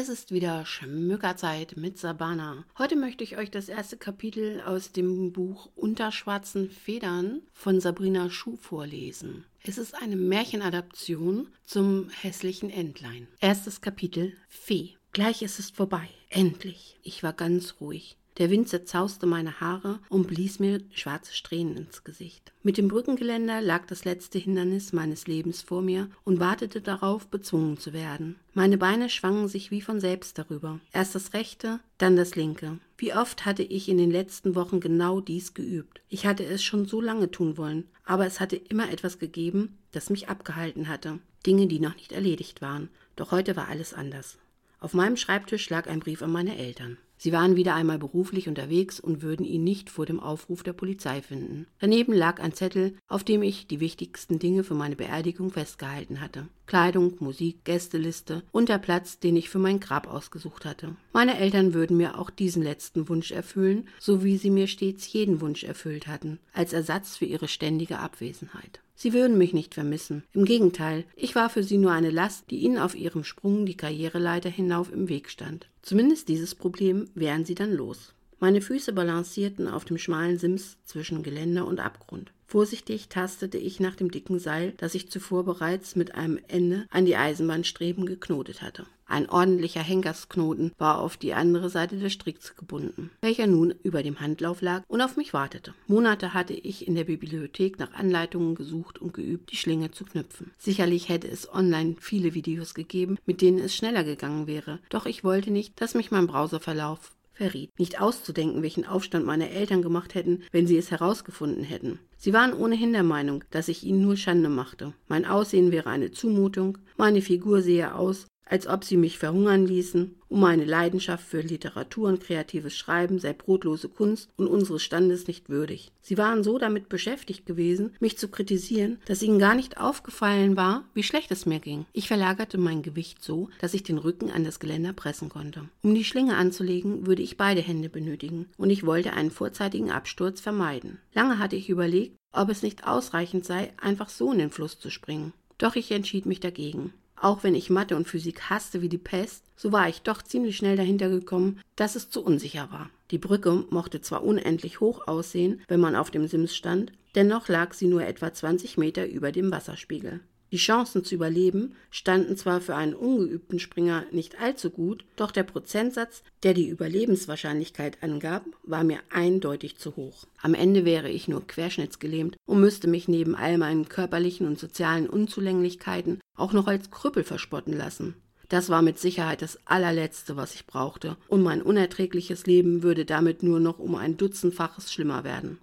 Es ist wieder Schmückerzeit mit Sabana. Heute möchte ich euch das erste Kapitel aus dem Buch Unter schwarzen Federn von Sabrina Schuh vorlesen. Es ist eine Märchenadaption zum hässlichen Entlein. Erstes Kapitel Fee. Gleich ist es vorbei. Endlich. Ich war ganz ruhig. Der Wind zerzauste meine Haare und blies mir schwarze Strähnen ins Gesicht. Mit dem Brückengeländer lag das letzte Hindernis meines Lebens vor mir und wartete darauf, bezwungen zu werden. Meine Beine schwangen sich wie von selbst darüber. Erst das rechte, dann das linke. Wie oft hatte ich in den letzten Wochen genau dies geübt. Ich hatte es schon so lange tun wollen, aber es hatte immer etwas gegeben, das mich abgehalten hatte. Dinge, die noch nicht erledigt waren. Doch heute war alles anders. Auf meinem Schreibtisch lag ein Brief an meine Eltern. Sie waren wieder einmal beruflich unterwegs und würden ihn nicht vor dem Aufruf der Polizei finden. Daneben lag ein Zettel, auf dem ich die wichtigsten Dinge für meine Beerdigung festgehalten hatte. Kleidung, Musik, Gästeliste und der Platz, den ich für mein Grab ausgesucht hatte. Meine Eltern würden mir auch diesen letzten Wunsch erfüllen, so wie sie mir stets jeden Wunsch erfüllt hatten, als Ersatz für ihre ständige Abwesenheit. Sie würden mich nicht vermissen. Im Gegenteil, ich war für sie nur eine Last, die ihnen auf ihrem Sprung die Karriereleiter hinauf im Weg stand. Zumindest dieses Problem wären sie dann los. Meine Füße balancierten auf dem schmalen Sims zwischen Geländer und Abgrund. Vorsichtig tastete ich nach dem dicken Seil, das ich zuvor bereits mit einem Ende an die Eisenbahnstreben geknotet hatte. Ein ordentlicher Henkersknoten war auf die andere Seite des Stricks gebunden, welcher nun über dem Handlauf lag und auf mich wartete. Monate hatte ich in der Bibliothek nach Anleitungen gesucht und geübt, die Schlinge zu knüpfen. Sicherlich hätte es online viele Videos gegeben, mit denen es schneller gegangen wäre, doch ich wollte nicht, dass mich mein Browserverlauf verriet. Nicht auszudenken, welchen Aufstand meine Eltern gemacht hätten, wenn sie es herausgefunden hätten. Sie waren ohnehin der Meinung, dass ich ihnen nur Schande machte. Mein Aussehen wäre eine Zumutung, meine Figur sehe aus, als ob sie mich verhungern ließen, um meine Leidenschaft für Literatur und kreatives Schreiben sei brotlose Kunst und unseres Standes nicht würdig. Sie waren so damit beschäftigt gewesen, mich zu kritisieren, dass ihnen gar nicht aufgefallen war, wie schlecht es mir ging. Ich verlagerte mein Gewicht so, dass ich den Rücken an das Geländer pressen konnte. Um die Schlinge anzulegen, würde ich beide Hände benötigen, und ich wollte einen vorzeitigen Absturz vermeiden. Lange hatte ich überlegt, ob es nicht ausreichend sei, einfach so in den Fluss zu springen. Doch ich entschied mich dagegen. Auch wenn ich Mathe und Physik hasste wie die Pest, so war ich doch ziemlich schnell dahinter gekommen, dass es zu unsicher war. Die Brücke mochte zwar unendlich hoch aussehen, wenn man auf dem Sims stand, dennoch lag sie nur etwa 20 Meter über dem Wasserspiegel. Die Chancen zu überleben standen zwar für einen ungeübten Springer nicht allzu gut, doch der Prozentsatz, der die Überlebenswahrscheinlichkeit angab, war mir eindeutig zu hoch. Am Ende wäre ich nur querschnittsgelähmt und müsste mich neben all meinen körperlichen und sozialen Unzulänglichkeiten auch noch als Krüppel verspotten lassen. Das war mit Sicherheit das allerletzte, was ich brauchte, und mein unerträgliches Leben würde damit nur noch um ein Dutzendfaches schlimmer werden.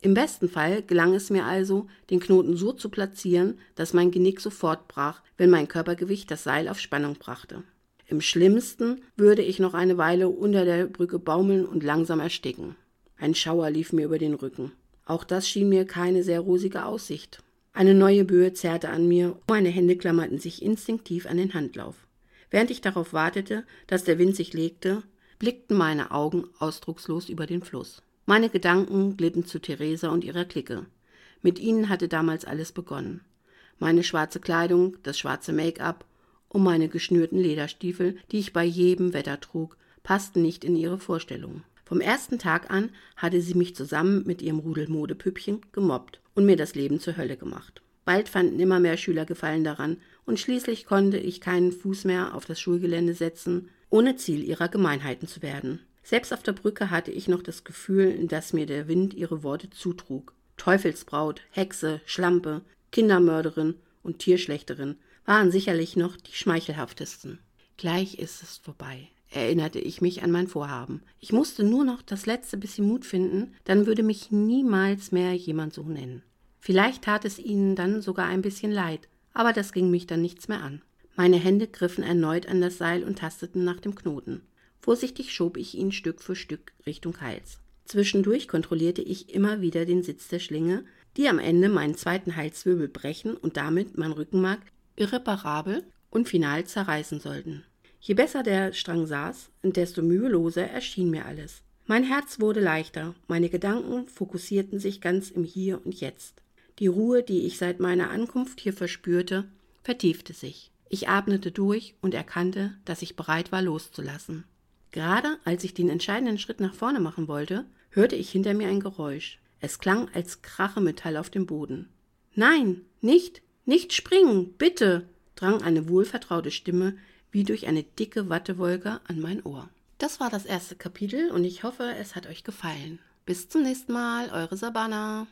Im besten Fall gelang es mir also, den Knoten so zu platzieren, dass mein Genick sofort brach, wenn mein Körpergewicht das Seil auf Spannung brachte. Im schlimmsten würde ich noch eine Weile unter der Brücke baumeln und langsam ersticken. Ein Schauer lief mir über den Rücken. Auch das schien mir keine sehr rosige Aussicht. Eine neue Böe zerrte an mir, meine Hände klammerten sich instinktiv an den Handlauf. Während ich darauf wartete, dass der Wind sich legte, blickten meine Augen ausdruckslos über den Fluss. Meine Gedanken glitten zu Theresa und ihrer Clique. Mit ihnen hatte damals alles begonnen. Meine schwarze Kleidung, das schwarze Make-up und meine geschnürten Lederstiefel, die ich bei jedem Wetter trug, passten nicht in ihre Vorstellungen. Vom ersten Tag an hatte sie mich zusammen mit ihrem Rudel Modepüppchen gemobbt und mir das Leben zur Hölle gemacht. Bald fanden immer mehr Schüler Gefallen daran, und schließlich konnte ich keinen Fuß mehr auf das Schulgelände setzen, ohne Ziel ihrer Gemeinheiten zu werden. Selbst auf der Brücke hatte ich noch das Gefühl, dass mir der Wind ihre Worte zutrug. Teufelsbraut, Hexe, Schlampe, Kindermörderin und Tierschlechterin waren sicherlich noch die schmeichelhaftesten. Gleich ist es vorbei, erinnerte ich mich an mein Vorhaben. Ich musste nur noch das letzte bisschen Mut finden, dann würde mich niemals mehr jemand so nennen. Vielleicht tat es ihnen dann sogar ein bisschen leid, aber das ging mich dann nichts mehr an. Meine Hände griffen erneut an das Seil und tasteten nach dem Knoten. Vorsichtig schob ich ihn Stück für Stück Richtung Hals. Zwischendurch kontrollierte ich immer wieder den Sitz der Schlinge, die am Ende meinen zweiten Halswirbel brechen und damit mein Rückenmark irreparabel und final zerreißen sollten. Je besser der Strang saß, desto müheloser erschien mir alles. Mein Herz wurde leichter, meine Gedanken fokussierten sich ganz im Hier und Jetzt. Die Ruhe, die ich seit meiner Ankunft hier verspürte, vertiefte sich. Ich atmete durch und erkannte, dass ich bereit war loszulassen. Gerade als ich den entscheidenden Schritt nach vorne machen wollte, hörte ich hinter mir ein Geräusch. Es klang als Krache Metall auf dem Boden. Nein, nicht, nicht springen, bitte, drang eine wohlvertraute Stimme wie durch eine dicke Wattewolke an mein Ohr. Das war das erste Kapitel und ich hoffe, es hat euch gefallen. Bis zum nächsten Mal, eure Sabana.